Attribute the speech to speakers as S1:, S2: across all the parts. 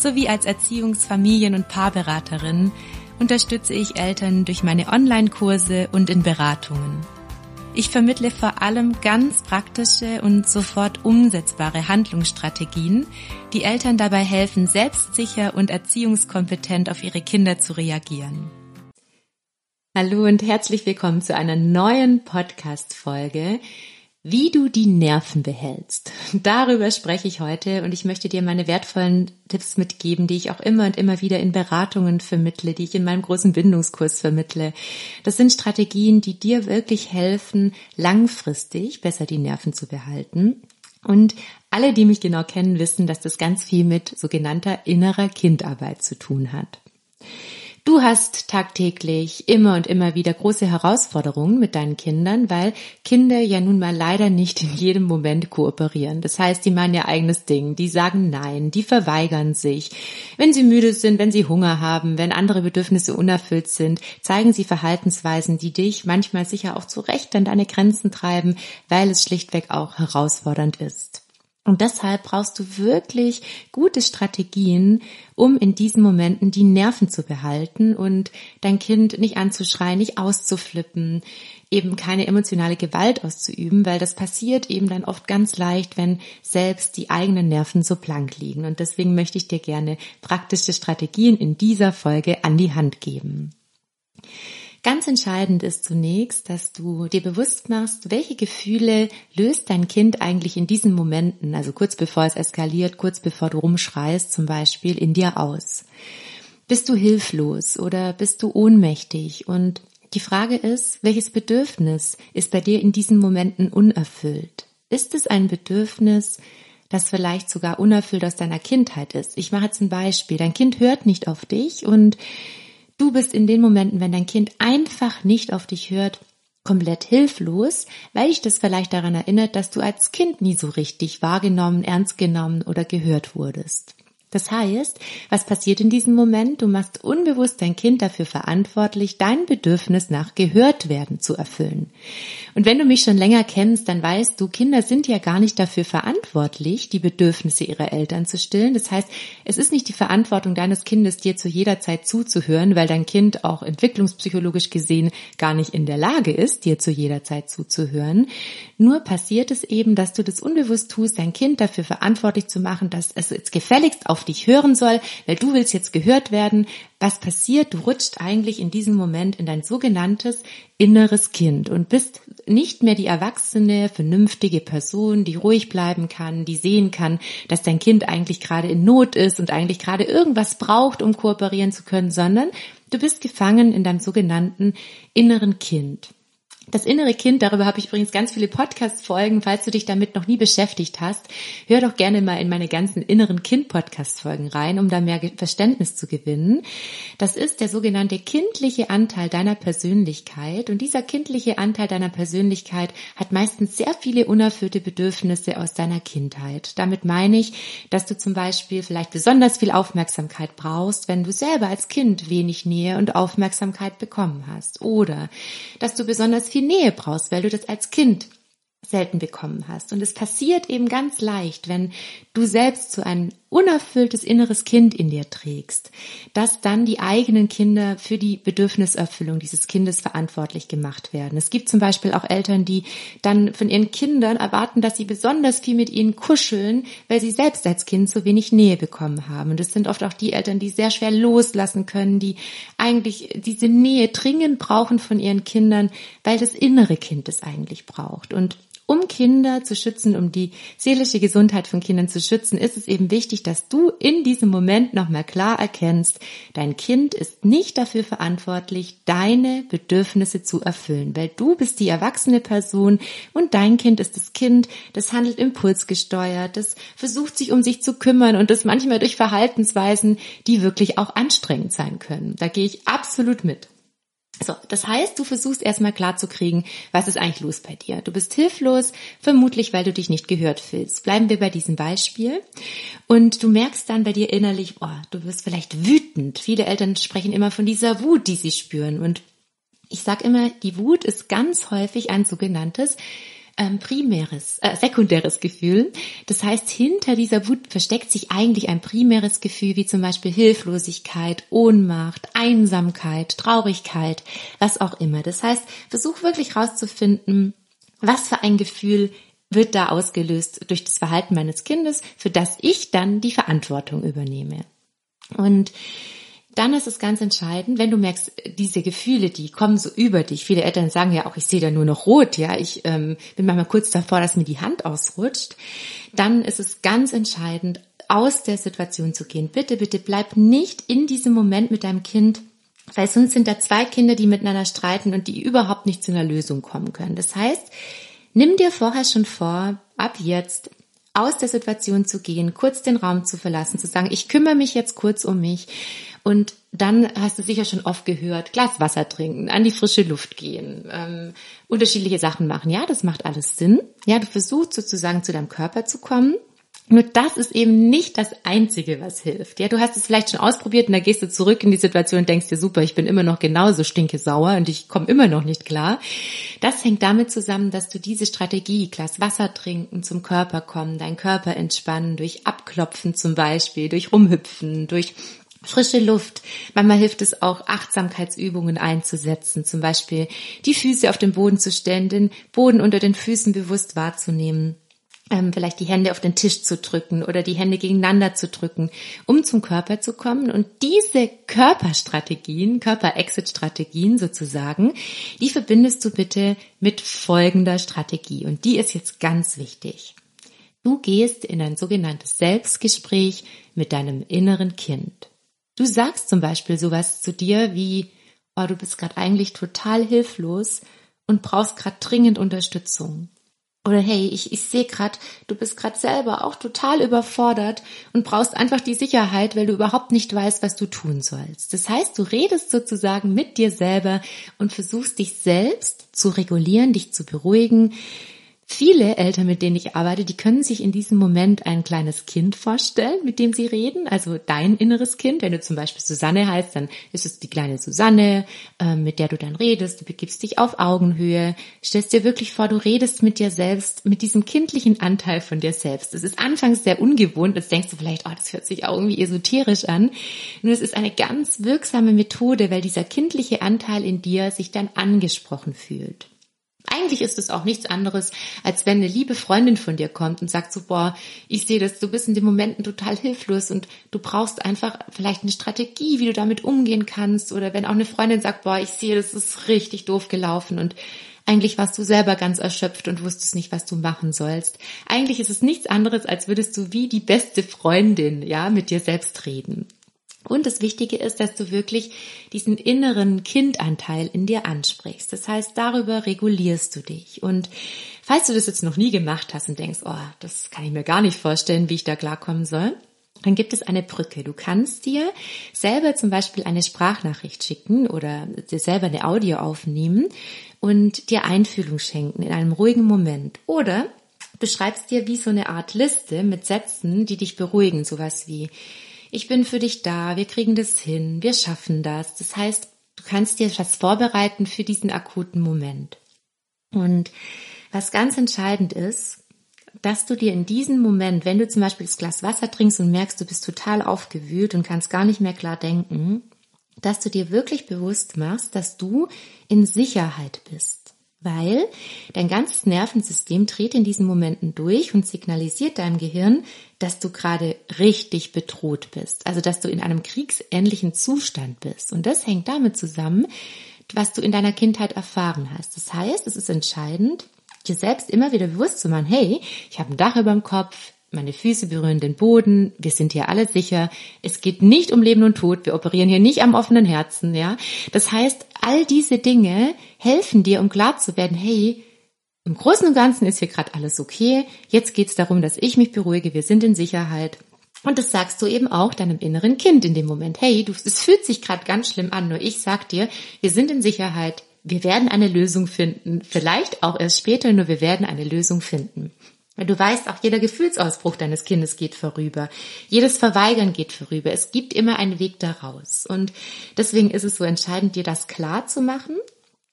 S1: sowie als Erziehungs-, Familien- und Paarberaterin unterstütze ich Eltern durch meine Online-Kurse und in Beratungen. Ich vermittle vor allem ganz praktische und sofort umsetzbare Handlungsstrategien, die Eltern dabei helfen, selbstsicher und erziehungskompetent auf ihre Kinder zu reagieren. Hallo und herzlich willkommen zu einer neuen Podcast-Folge, wie du die Nerven behältst. Darüber spreche ich heute und ich möchte dir meine wertvollen Tipps mitgeben, die ich auch immer und immer wieder in Beratungen vermittle, die ich in meinem großen Bindungskurs vermittle. Das sind Strategien, die dir wirklich helfen, langfristig besser die Nerven zu behalten. Und alle, die mich genau kennen, wissen, dass das ganz viel mit sogenannter innerer Kindarbeit zu tun hat. Du hast tagtäglich immer und immer wieder große Herausforderungen mit deinen Kindern, weil Kinder ja nun mal leider nicht in jedem Moment kooperieren. Das heißt, die machen ihr eigenes Ding, die sagen Nein, die verweigern sich. Wenn sie müde sind, wenn sie Hunger haben, wenn andere Bedürfnisse unerfüllt sind, zeigen sie Verhaltensweisen, die dich manchmal sicher auch zu Recht an deine Grenzen treiben, weil es schlichtweg auch herausfordernd ist. Und deshalb brauchst du wirklich gute Strategien, um in diesen Momenten die Nerven zu behalten und dein Kind nicht anzuschreien, nicht auszuflippen, eben keine emotionale Gewalt auszuüben, weil das passiert eben dann oft ganz leicht, wenn selbst die eigenen Nerven so blank liegen. Und deswegen möchte ich dir gerne praktische Strategien in dieser Folge an die Hand geben. Ganz entscheidend ist zunächst, dass du dir bewusst machst, welche Gefühle löst dein Kind eigentlich in diesen Momenten, also kurz bevor es eskaliert, kurz bevor du rumschreist zum Beispiel, in dir aus. Bist du hilflos oder bist du ohnmächtig? Und die Frage ist, welches Bedürfnis ist bei dir in diesen Momenten unerfüllt? Ist es ein Bedürfnis, das vielleicht sogar unerfüllt aus deiner Kindheit ist? Ich mache jetzt ein Beispiel. Dein Kind hört nicht auf dich und Du bist in den Momenten, wenn dein Kind einfach nicht auf dich hört, komplett hilflos, weil dich das vielleicht daran erinnert, dass du als Kind nie so richtig wahrgenommen, ernst genommen oder gehört wurdest. Das heißt, was passiert in diesem Moment? Du machst unbewusst dein Kind dafür verantwortlich, dein Bedürfnis nach gehört werden zu erfüllen. Und wenn du mich schon länger kennst, dann weißt du, Kinder sind ja gar nicht dafür verantwortlich, die Bedürfnisse ihrer Eltern zu stillen. Das heißt, es ist nicht die Verantwortung deines Kindes, dir zu jeder Zeit zuzuhören, weil dein Kind auch entwicklungspsychologisch gesehen gar nicht in der Lage ist, dir zu jeder Zeit zuzuhören. Nur passiert es eben, dass du das unbewusst tust, dein Kind dafür verantwortlich zu machen, dass es jetzt gefälligst auf dich hören soll, weil du willst jetzt gehört werden. Was passiert? Du rutscht eigentlich in diesem Moment in dein sogenanntes inneres Kind und bist nicht mehr die erwachsene, vernünftige Person, die ruhig bleiben kann, die sehen kann, dass dein Kind eigentlich gerade in Not ist und eigentlich gerade irgendwas braucht, um kooperieren zu können, sondern du bist gefangen in deinem sogenannten inneren Kind. Das innere Kind, darüber habe ich übrigens ganz viele Podcast-Folgen. Falls du dich damit noch nie beschäftigt hast, hör doch gerne mal in meine ganzen inneren Kind-Podcast-Folgen rein, um da mehr Verständnis zu gewinnen. Das ist der sogenannte kindliche Anteil deiner Persönlichkeit. Und dieser kindliche Anteil deiner Persönlichkeit hat meistens sehr viele unerfüllte Bedürfnisse aus deiner Kindheit. Damit meine ich, dass du zum Beispiel vielleicht besonders viel Aufmerksamkeit brauchst, wenn du selber als Kind wenig Nähe und Aufmerksamkeit bekommen hast. Oder dass du besonders viel viel Nähe brauchst, weil du das als Kind selten bekommen hast. Und es passiert eben ganz leicht, wenn du selbst so ein unerfülltes inneres Kind in dir trägst, dass dann die eigenen Kinder für die Bedürfniserfüllung dieses Kindes verantwortlich gemacht werden. Es gibt zum Beispiel auch Eltern, die dann von ihren Kindern erwarten, dass sie besonders viel mit ihnen kuscheln, weil sie selbst als Kind so wenig Nähe bekommen haben. Und es sind oft auch die Eltern, die sehr schwer loslassen können, die eigentlich diese Nähe dringend brauchen von ihren Kindern, weil das innere Kind es eigentlich braucht. Und Kinder zu schützen, um die seelische Gesundheit von Kindern zu schützen, ist es eben wichtig, dass du in diesem Moment nochmal klar erkennst, dein Kind ist nicht dafür verantwortlich, deine Bedürfnisse zu erfüllen, weil du bist die erwachsene Person und dein Kind ist das Kind, das handelt impulsgesteuert, das versucht sich um sich zu kümmern und das manchmal durch Verhaltensweisen, die wirklich auch anstrengend sein können. Da gehe ich absolut mit. So, das heißt, du versuchst erstmal klarzukriegen, was ist eigentlich los bei dir. Du bist hilflos, vermutlich weil du dich nicht gehört fühlst. Bleiben wir bei diesem Beispiel. Und du merkst dann bei dir innerlich, oh, du wirst vielleicht wütend. Viele Eltern sprechen immer von dieser Wut, die sie spüren. Und ich sage immer, die Wut ist ganz häufig ein sogenanntes ähm, primäres, äh, sekundäres Gefühl. Das heißt, hinter dieser Wut versteckt sich eigentlich ein primäres Gefühl, wie zum Beispiel Hilflosigkeit, Ohnmacht, Einsamkeit, Traurigkeit, was auch immer. Das heißt, versuch wirklich rauszufinden, was für ein Gefühl wird da ausgelöst durch das Verhalten meines Kindes, für das ich dann die Verantwortung übernehme. Und dann ist es ganz entscheidend, wenn du merkst, diese Gefühle, die kommen so über dich. Viele Eltern sagen ja auch, ich sehe da nur noch rot, ja, ich ähm, bin manchmal kurz davor, dass mir die Hand ausrutscht. Dann ist es ganz entscheidend, aus der Situation zu gehen. Bitte, bitte bleib nicht in diesem Moment mit deinem Kind, weil sonst sind da zwei Kinder, die miteinander streiten und die überhaupt nicht zu einer Lösung kommen können. Das heißt, nimm dir vorher schon vor, ab jetzt aus der Situation zu gehen, kurz den Raum zu verlassen, zu sagen, ich kümmere mich jetzt kurz um mich und dann hast du sicher schon oft gehört, Glas Wasser trinken, an die frische Luft gehen, ähm, unterschiedliche Sachen machen. Ja, das macht alles Sinn. Ja, du versuchst sozusagen zu deinem Körper zu kommen. Nur das ist eben nicht das Einzige, was hilft. Ja, du hast es vielleicht schon ausprobiert und da gehst du zurück in die Situation und denkst dir, super, ich bin immer noch genauso stinke sauer und ich komme immer noch nicht klar. Das hängt damit zusammen, dass du diese Strategie, Glas Wasser trinken, zum Körper kommen, deinen Körper entspannen, durch Abklopfen zum Beispiel, durch Rumhüpfen, durch frische Luft. Manchmal hilft es auch, Achtsamkeitsübungen einzusetzen, zum Beispiel die Füße auf den Boden zu stellen, den Boden unter den Füßen bewusst wahrzunehmen. Ähm, vielleicht die Hände auf den Tisch zu drücken oder die Hände gegeneinander zu drücken, um zum Körper zu kommen. Und diese Körperstrategien, Körper-Exit-Strategien sozusagen, die verbindest du bitte mit folgender Strategie. Und die ist jetzt ganz wichtig. Du gehst in ein sogenanntes Selbstgespräch mit deinem inneren Kind. Du sagst zum Beispiel sowas zu dir wie, oh, du bist gerade eigentlich total hilflos und brauchst gerade dringend Unterstützung. Oder hey, ich, ich sehe gerade, du bist gerade selber auch total überfordert und brauchst einfach die Sicherheit, weil du überhaupt nicht weißt, was du tun sollst. Das heißt, du redest sozusagen mit dir selber und versuchst dich selbst zu regulieren, dich zu beruhigen, Viele Eltern, mit denen ich arbeite, die können sich in diesem Moment ein kleines Kind vorstellen, mit dem sie reden. Also dein inneres Kind. Wenn du zum Beispiel Susanne heißt, dann ist es die kleine Susanne, äh, mit der du dann redest. Du begibst dich auf Augenhöhe. Stellst dir wirklich vor, du redest mit dir selbst, mit diesem kindlichen Anteil von dir selbst. Das ist anfangs sehr ungewohnt. Jetzt denkst du vielleicht, oh, das hört sich auch irgendwie esoterisch an. Nur es ist eine ganz wirksame Methode, weil dieser kindliche Anteil in dir sich dann angesprochen fühlt. Eigentlich ist es auch nichts anderes, als wenn eine liebe Freundin von dir kommt und sagt so, boah, ich sehe das, du bist in den Momenten total hilflos und du brauchst einfach vielleicht eine Strategie, wie du damit umgehen kannst. Oder wenn auch eine Freundin sagt, boah, ich sehe, das ist richtig doof gelaufen und eigentlich warst du selber ganz erschöpft und wusstest nicht, was du machen sollst. Eigentlich ist es nichts anderes, als würdest du wie die beste Freundin, ja, mit dir selbst reden. Und das Wichtige ist, dass du wirklich diesen inneren Kindanteil in dir ansprichst. Das heißt, darüber regulierst du dich. Und falls du das jetzt noch nie gemacht hast und denkst, oh, das kann ich mir gar nicht vorstellen, wie ich da klarkommen soll, dann gibt es eine Brücke. Du kannst dir selber zum Beispiel eine Sprachnachricht schicken oder dir selber eine Audio aufnehmen und dir Einfühlung schenken in einem ruhigen Moment. Oder du schreibst dir wie so eine Art Liste mit Sätzen, die dich beruhigen. Sowas wie, ich bin für dich da, wir kriegen das hin, wir schaffen das. Das heißt, du kannst dir was vorbereiten für diesen akuten Moment. Und was ganz entscheidend ist, dass du dir in diesem Moment, wenn du zum Beispiel das Glas Wasser trinkst und merkst, du bist total aufgewühlt und kannst gar nicht mehr klar denken, dass du dir wirklich bewusst machst, dass du in Sicherheit bist weil dein ganzes Nervensystem dreht in diesen Momenten durch und signalisiert deinem Gehirn, dass du gerade richtig bedroht bist, also dass du in einem kriegsähnlichen Zustand bist. Und das hängt damit zusammen, was du in deiner Kindheit erfahren hast. Das heißt, es ist entscheidend, dir selbst immer wieder bewusst zu machen, hey, ich habe ein Dach über dem Kopf, meine Füße berühren den Boden, wir sind hier alle sicher. Es geht nicht um Leben und Tod, wir operieren hier nicht am offenen Herzen, ja. Das heißt, all diese Dinge helfen dir, um klar zu werden, hey, im Großen und Ganzen ist hier gerade alles okay. Jetzt geht es darum, dass ich mich beruhige, wir sind in Sicherheit. Und das sagst du eben auch deinem inneren Kind in dem Moment. Hey, du, es fühlt sich gerade ganz schlimm an, nur ich sag dir, wir sind in Sicherheit, wir werden eine Lösung finden. Vielleicht auch erst später, nur wir werden eine Lösung finden. Du weißt, auch jeder Gefühlsausbruch deines Kindes geht vorüber. Jedes Verweigern geht vorüber. Es gibt immer einen Weg daraus. Und deswegen ist es so entscheidend, dir das klar zu machen.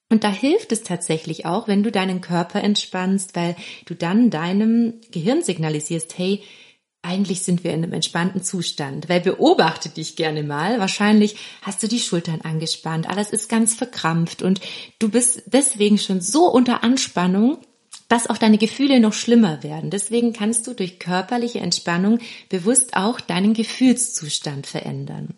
S1: Und da hilft es tatsächlich auch, wenn du deinen Körper entspannst, weil du dann deinem Gehirn signalisierst, hey, eigentlich sind wir in einem entspannten Zustand, weil beobachte dich gerne mal. Wahrscheinlich hast du die Schultern angespannt, alles ist ganz verkrampft und du bist deswegen schon so unter Anspannung, dass auch deine Gefühle noch schlimmer werden. Deswegen kannst du durch körperliche Entspannung bewusst auch deinen Gefühlszustand verändern.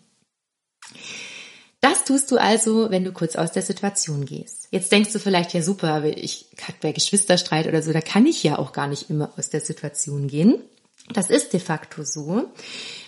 S1: Das tust du also, wenn du kurz aus der Situation gehst. Jetzt denkst du vielleicht, ja super, aber ich bei Geschwisterstreit oder so, da kann ich ja auch gar nicht immer aus der Situation gehen. Das ist de facto so.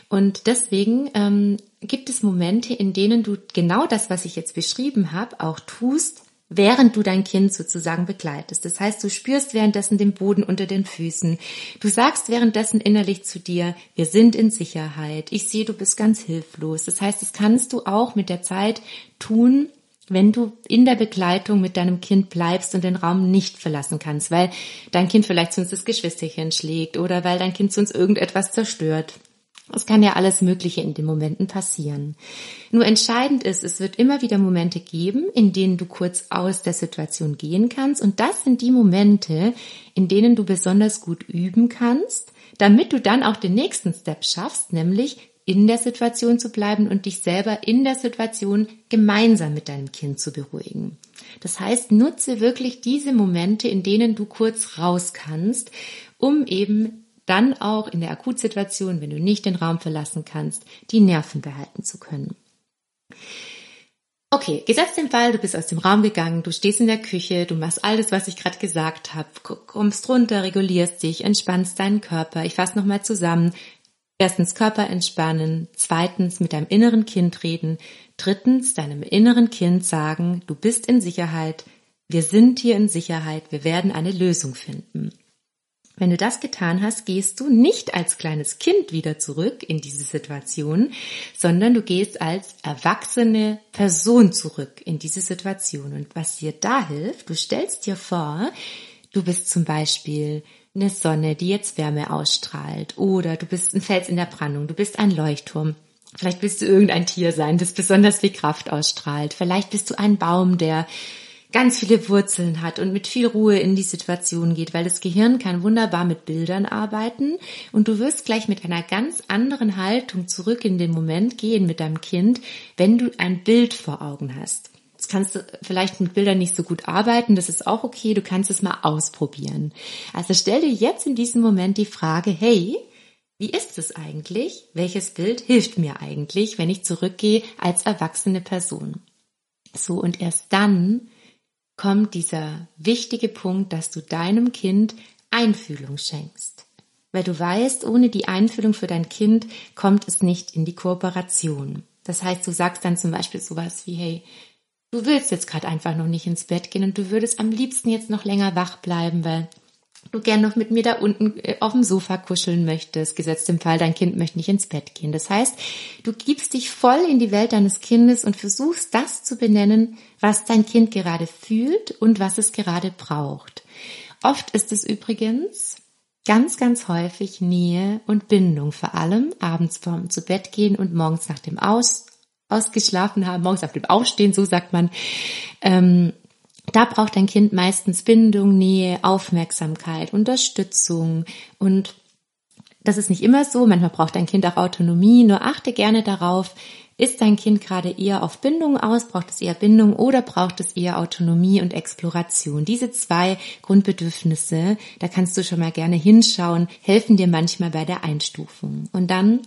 S1: Und deswegen ähm, gibt es Momente, in denen du genau das, was ich jetzt beschrieben habe, auch tust, während du dein Kind sozusagen begleitest. Das heißt, du spürst währenddessen den Boden unter den Füßen. Du sagst währenddessen innerlich zu dir, wir sind in Sicherheit. Ich sehe, du bist ganz hilflos. Das heißt, das kannst du auch mit der Zeit tun, wenn du in der Begleitung mit deinem Kind bleibst und den Raum nicht verlassen kannst, weil dein Kind vielleicht sonst das Geschwisterchen schlägt oder weil dein Kind sonst irgendetwas zerstört. Es kann ja alles Mögliche in den Momenten passieren. Nur entscheidend ist, es wird immer wieder Momente geben, in denen du kurz aus der Situation gehen kannst. Und das sind die Momente, in denen du besonders gut üben kannst, damit du dann auch den nächsten Step schaffst, nämlich in der Situation zu bleiben und dich selber in der Situation gemeinsam mit deinem Kind zu beruhigen. Das heißt, nutze wirklich diese Momente, in denen du kurz raus kannst, um eben dann auch in der Akutsituation, wenn du nicht den Raum verlassen kannst, die Nerven behalten zu können. Okay, gesetzt den Fall, du bist aus dem Raum gegangen, du stehst in der Küche, du machst alles, was ich gerade gesagt habe, kommst runter, regulierst dich, entspannst deinen Körper. Ich fasse nochmal zusammen. Erstens Körper entspannen, zweitens mit deinem inneren Kind reden, drittens deinem inneren Kind sagen, du bist in Sicherheit, wir sind hier in Sicherheit, wir werden eine Lösung finden. Wenn du das getan hast, gehst du nicht als kleines Kind wieder zurück in diese Situation, sondern du gehst als erwachsene Person zurück in diese Situation. Und was dir da hilft, du stellst dir vor, du bist zum Beispiel eine Sonne, die jetzt Wärme ausstrahlt. Oder du bist ein Fels in der Brandung, du bist ein Leuchtturm. Vielleicht bist du irgendein Tier sein, das besonders viel Kraft ausstrahlt. Vielleicht bist du ein Baum, der ganz viele Wurzeln hat und mit viel Ruhe in die Situation geht, weil das Gehirn kann wunderbar mit Bildern arbeiten und du wirst gleich mit einer ganz anderen Haltung zurück in den Moment gehen mit deinem Kind, wenn du ein Bild vor Augen hast. Jetzt kannst du vielleicht mit Bildern nicht so gut arbeiten, das ist auch okay, du kannst es mal ausprobieren. Also stell dir jetzt in diesem Moment die Frage, hey, wie ist es eigentlich? Welches Bild hilft mir eigentlich, wenn ich zurückgehe als erwachsene Person? So, und erst dann kommt dieser wichtige Punkt, dass du deinem Kind Einfühlung schenkst. Weil du weißt, ohne die Einfühlung für dein Kind kommt es nicht in die Kooperation. Das heißt, du sagst dann zum Beispiel sowas wie, hey, du willst jetzt gerade einfach noch nicht ins Bett gehen und du würdest am liebsten jetzt noch länger wach bleiben, weil du gern noch mit mir da unten äh, auf dem Sofa kuscheln möchtest, gesetzt im Fall, dein Kind möchte nicht ins Bett gehen. Das heißt, du gibst dich voll in die Welt deines Kindes und versuchst das zu benennen, was dein Kind gerade fühlt und was es gerade braucht. Oft ist es übrigens ganz, ganz häufig Nähe und Bindung, vor allem abends vorm zu Bett gehen und morgens nach dem Aus, ausgeschlafen haben, morgens auf dem Aufstehen, so sagt man, ähm, da braucht ein Kind meistens Bindung, Nähe, Aufmerksamkeit, Unterstützung und das ist nicht immer so. Manchmal braucht ein Kind auch Autonomie. Nur achte gerne darauf, ist dein Kind gerade eher auf Bindung aus? Braucht es eher Bindung oder braucht es eher Autonomie und Exploration? Diese zwei Grundbedürfnisse, da kannst du schon mal gerne hinschauen, helfen dir manchmal bei der Einstufung. Und dann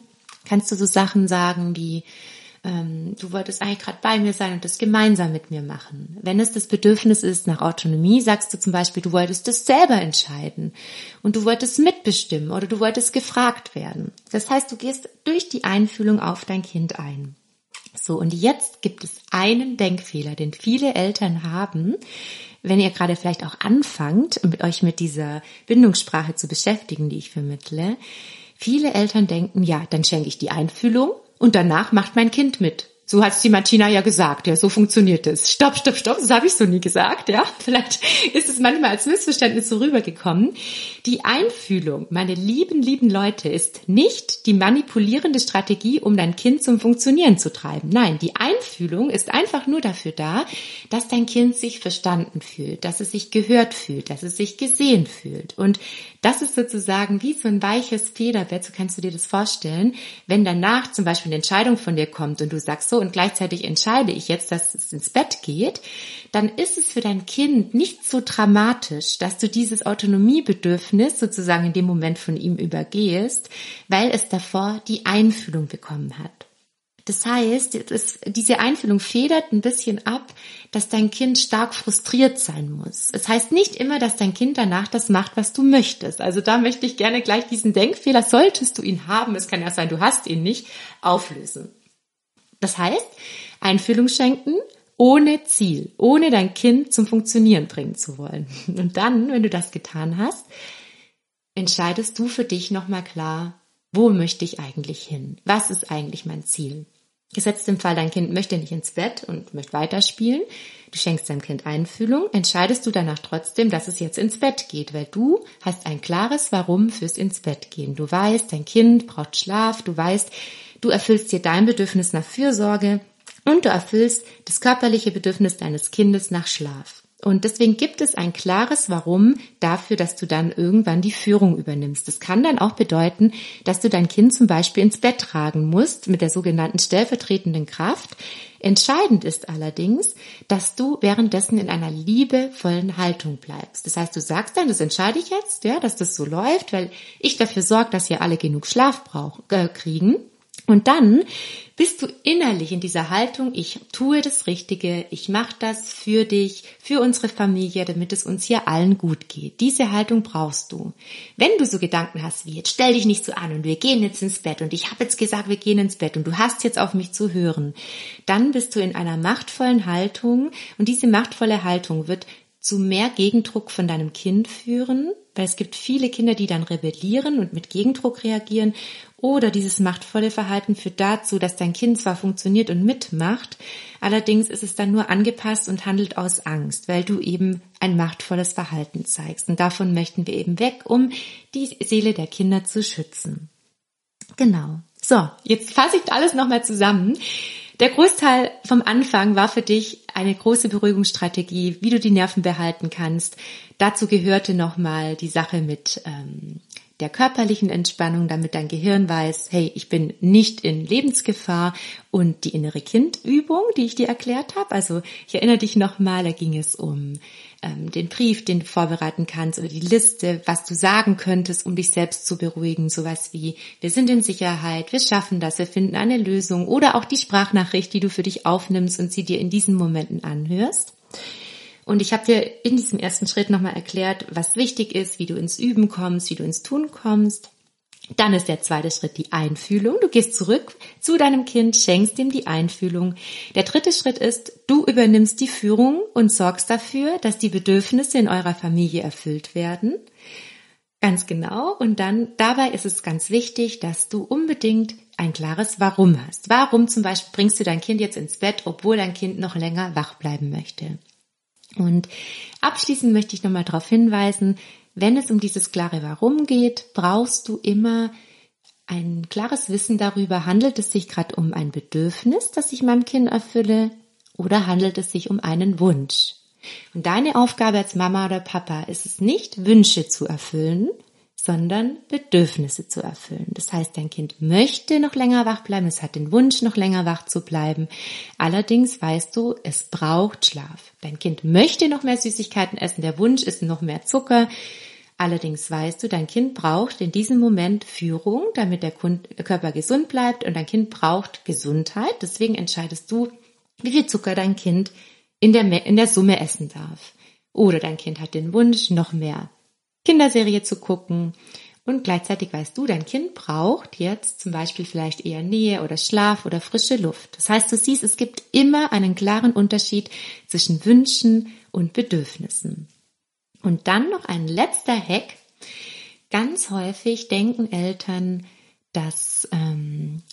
S1: kannst du so Sachen sagen wie, ähm, du wolltest eigentlich gerade bei mir sein und das gemeinsam mit mir machen. Wenn es das Bedürfnis ist nach Autonomie, sagst du zum Beispiel, du wolltest das selber entscheiden und du wolltest mitbestimmen oder du wolltest gefragt werden. Das heißt, du gehst durch die Einfühlung auf dein Kind ein. So, und jetzt gibt es einen Denkfehler, den viele Eltern haben, wenn ihr gerade vielleicht auch anfangt, mit euch mit dieser Bindungssprache zu beschäftigen, die ich vermittle. Viele Eltern denken, ja, dann schenke ich die Einfühlung und danach macht mein Kind mit. So hat die Martina ja gesagt, ja, so funktioniert es. Stopp, stopp, stopp, das habe ich so nie gesagt, ja. Vielleicht ist es manchmal als Missverständnis so rübergekommen. Die Einfühlung, meine lieben, lieben Leute, ist nicht die manipulierende Strategie, um dein Kind zum Funktionieren zu treiben. Nein, die Einfühlung ist einfach nur dafür da, dass dein Kind sich verstanden fühlt, dass es sich gehört fühlt, dass es sich gesehen fühlt. Und das ist sozusagen wie so ein weiches Federbett, so kannst du dir das vorstellen. Wenn danach zum Beispiel eine Entscheidung von dir kommt und du sagst so und gleichzeitig entscheide ich jetzt, dass es ins Bett geht, dann ist es für dein Kind nicht so dramatisch, dass du dieses Autonomiebedürfnis sozusagen in dem Moment von ihm übergehst, weil es davor die Einfühlung bekommen hat. Das heißt, es, diese Einfühlung federt ein bisschen ab, dass dein Kind stark frustriert sein muss. Es heißt nicht immer, dass dein Kind danach das macht, was du möchtest. Also da möchte ich gerne gleich diesen Denkfehler, solltest du ihn haben, es kann ja sein, du hast ihn nicht, auflösen. Das heißt, Einfühlung schenken ohne Ziel, ohne dein Kind zum Funktionieren bringen zu wollen. Und dann, wenn du das getan hast, entscheidest du für dich nochmal klar, wo möchte ich eigentlich hin? Was ist eigentlich mein Ziel? Gesetzt im Fall, dein Kind möchte nicht ins Bett und möchte weiterspielen. Du schenkst deinem Kind Einfühlung, entscheidest du danach trotzdem, dass es jetzt ins Bett geht, weil du hast ein klares Warum fürs ins Bett gehen. Du weißt, dein Kind braucht Schlaf, du weißt, du erfüllst dir dein Bedürfnis nach Fürsorge und du erfüllst das körperliche Bedürfnis deines Kindes nach Schlaf. Und deswegen gibt es ein klares Warum dafür, dass du dann irgendwann die Führung übernimmst. Das kann dann auch bedeuten, dass du dein Kind zum Beispiel ins Bett tragen musst mit der sogenannten stellvertretenden Kraft. Entscheidend ist allerdings, dass du währenddessen in einer liebevollen Haltung bleibst. Das heißt, du sagst dann, das entscheide ich jetzt, ja, dass das so läuft, weil ich dafür sorge, dass ihr alle genug Schlaf brauchen, äh, kriegen. Und dann bist du innerlich in dieser Haltung, ich tue das Richtige, ich mache das für dich, für unsere Familie, damit es uns hier allen gut geht. Diese Haltung brauchst du. Wenn du so Gedanken hast wie jetzt stell dich nicht so an und wir gehen jetzt ins Bett und ich habe jetzt gesagt, wir gehen ins Bett und du hast jetzt auf mich zu hören, dann bist du in einer machtvollen Haltung und diese machtvolle Haltung wird zu mehr Gegendruck von deinem Kind führen, weil es gibt viele Kinder, die dann rebellieren und mit Gegendruck reagieren oder dieses machtvolle Verhalten führt dazu, dass dein Kind zwar funktioniert und mitmacht, allerdings ist es dann nur angepasst und handelt aus Angst, weil du eben ein machtvolles Verhalten zeigst. Und davon möchten wir eben weg, um die Seele der Kinder zu schützen. Genau. So, jetzt fasse ich alles nochmal zusammen. Der Großteil vom Anfang war für dich eine große Beruhigungsstrategie, wie du die Nerven behalten kannst. Dazu gehörte nochmal die Sache mit ähm, der körperlichen Entspannung, damit dein Gehirn weiß, hey, ich bin nicht in Lebensgefahr und die innere Kindübung, die ich dir erklärt habe. Also ich erinnere dich nochmal, da ging es um ähm, den Brief, den du vorbereiten kannst oder die Liste, was du sagen könntest, um dich selbst zu beruhigen. Sowas wie, wir sind in Sicherheit, wir schaffen das, wir finden eine Lösung oder auch die Sprachnachricht, die du für dich aufnimmst und sie dir in diesen Momenten anhörst. Und ich habe dir in diesem ersten Schritt nochmal erklärt, was wichtig ist, wie du ins Üben kommst, wie du ins Tun kommst. Dann ist der zweite Schritt die Einfühlung. Du gehst zurück zu deinem Kind, schenkst ihm die Einfühlung. Der dritte Schritt ist, du übernimmst die Führung und sorgst dafür, dass die Bedürfnisse in eurer Familie erfüllt werden. Ganz genau. Und dann dabei ist es ganz wichtig, dass du unbedingt ein klares Warum hast. Warum zum Beispiel bringst du dein Kind jetzt ins Bett, obwohl dein Kind noch länger wach bleiben möchte? Und abschließend möchte ich nochmal darauf hinweisen, wenn es um dieses klare Warum geht, brauchst du immer ein klares Wissen darüber, handelt es sich gerade um ein Bedürfnis, das ich meinem Kind erfülle, oder handelt es sich um einen Wunsch? Und deine Aufgabe als Mama oder Papa ist es nicht, Wünsche zu erfüllen, sondern Bedürfnisse zu erfüllen. Das heißt, dein Kind möchte noch länger wach bleiben, es hat den Wunsch, noch länger wach zu bleiben. Allerdings weißt du, es braucht Schlaf. Dein Kind möchte noch mehr Süßigkeiten essen, der Wunsch ist noch mehr Zucker. Allerdings weißt du, dein Kind braucht in diesem Moment Führung, damit der Körper gesund bleibt und dein Kind braucht Gesundheit. Deswegen entscheidest du, wie viel Zucker dein Kind in der, in der Summe essen darf. Oder dein Kind hat den Wunsch, noch mehr Kinderserie zu gucken. Und gleichzeitig weißt du, dein Kind braucht jetzt zum Beispiel vielleicht eher Nähe oder Schlaf oder frische Luft. Das heißt, du siehst, es gibt immer einen klaren Unterschied zwischen Wünschen und Bedürfnissen. Und dann noch ein letzter Hack. Ganz häufig denken Eltern, dass ähm,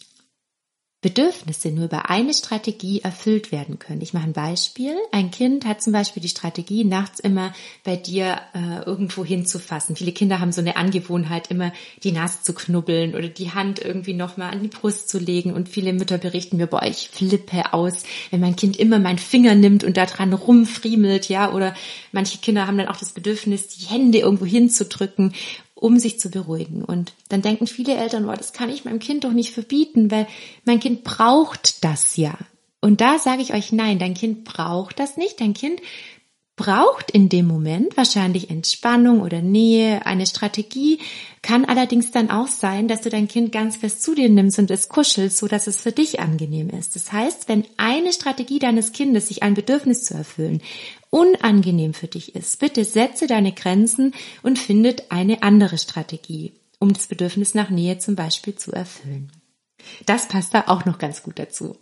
S1: Bedürfnisse nur über eine Strategie erfüllt werden können. Ich mache ein Beispiel. Ein Kind hat zum Beispiel die Strategie, nachts immer bei dir äh, irgendwo hinzufassen. Viele Kinder haben so eine Angewohnheit, immer die Nase zu knubbeln oder die Hand irgendwie nochmal an die Brust zu legen. Und viele Mütter berichten mir, boah, ich flippe aus, wenn mein Kind immer meinen Finger nimmt und da dran rumfriemelt, ja. Oder manche Kinder haben dann auch das Bedürfnis, die Hände irgendwo hinzudrücken um sich zu beruhigen. Und dann denken viele Eltern, boah, das kann ich meinem Kind doch nicht verbieten, weil mein Kind braucht das ja. Und da sage ich euch, nein, dein Kind braucht das nicht. Dein Kind braucht in dem Moment wahrscheinlich Entspannung oder Nähe, eine Strategie, kann allerdings dann auch sein, dass du dein Kind ganz fest zu dir nimmst und es kuschelst, so dass es für dich angenehm ist. Das heißt, wenn eine Strategie deines Kindes, sich ein Bedürfnis zu erfüllen, unangenehm für dich ist, bitte setze deine Grenzen und findet eine andere Strategie, um das Bedürfnis nach Nähe zum Beispiel zu erfüllen. Das passt da auch noch ganz gut dazu.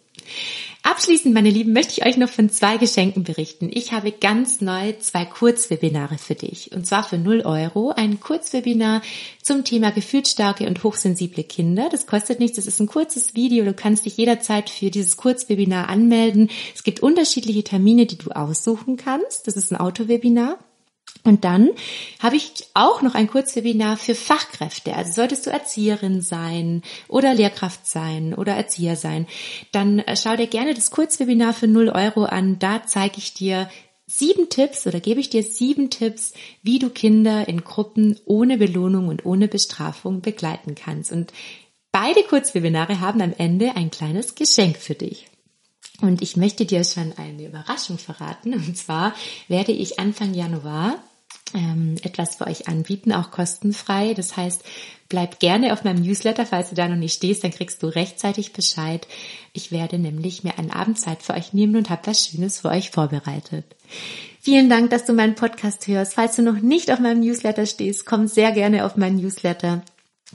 S1: Abschließend, meine Lieben, möchte ich euch noch von zwei Geschenken berichten. Ich habe ganz neu zwei Kurzwebinare für dich. Und zwar für 0 Euro. Ein Kurzwebinar zum Thema gefühlsstarke und hochsensible Kinder. Das kostet nichts. Das ist ein kurzes Video. Du kannst dich jederzeit für dieses Kurzwebinar anmelden. Es gibt unterschiedliche Termine, die du aussuchen kannst. Das ist ein Autowebinar. Und dann habe ich auch noch ein Kurzwebinar für Fachkräfte. Also solltest du Erzieherin sein oder Lehrkraft sein oder Erzieher sein, dann äh, schau dir gerne das Kurzwebinar für 0 Euro an. Da zeige ich dir sieben Tipps oder gebe ich dir sieben Tipps, wie du Kinder in Gruppen ohne Belohnung und ohne Bestrafung begleiten kannst. Und beide Kurzwebinare haben am Ende ein kleines Geschenk für dich. Und ich möchte dir schon eine Überraschung verraten. Und zwar werde ich Anfang Januar ähm, etwas für euch anbieten, auch kostenfrei. Das heißt, bleib gerne auf meinem Newsletter, falls du da noch nicht stehst, dann kriegst du rechtzeitig Bescheid. Ich werde nämlich mir einen Abend Zeit für euch nehmen und habe was Schönes für euch vorbereitet. Vielen Dank, dass du meinen Podcast hörst. Falls du noch nicht auf meinem Newsletter stehst, komm sehr gerne auf meinen Newsletter.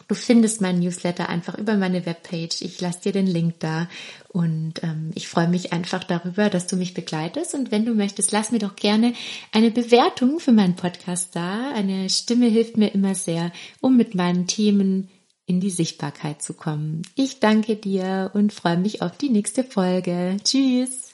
S1: Du findest meinen Newsletter einfach über meine Webpage. Ich lasse dir den Link da und ähm, ich freue mich einfach darüber, dass du mich begleitest. Und wenn du möchtest, lass mir doch gerne eine Bewertung für meinen Podcast da. Eine Stimme hilft mir immer sehr, um mit meinen Themen in die Sichtbarkeit zu kommen. Ich danke dir und freue mich auf die nächste Folge. Tschüss.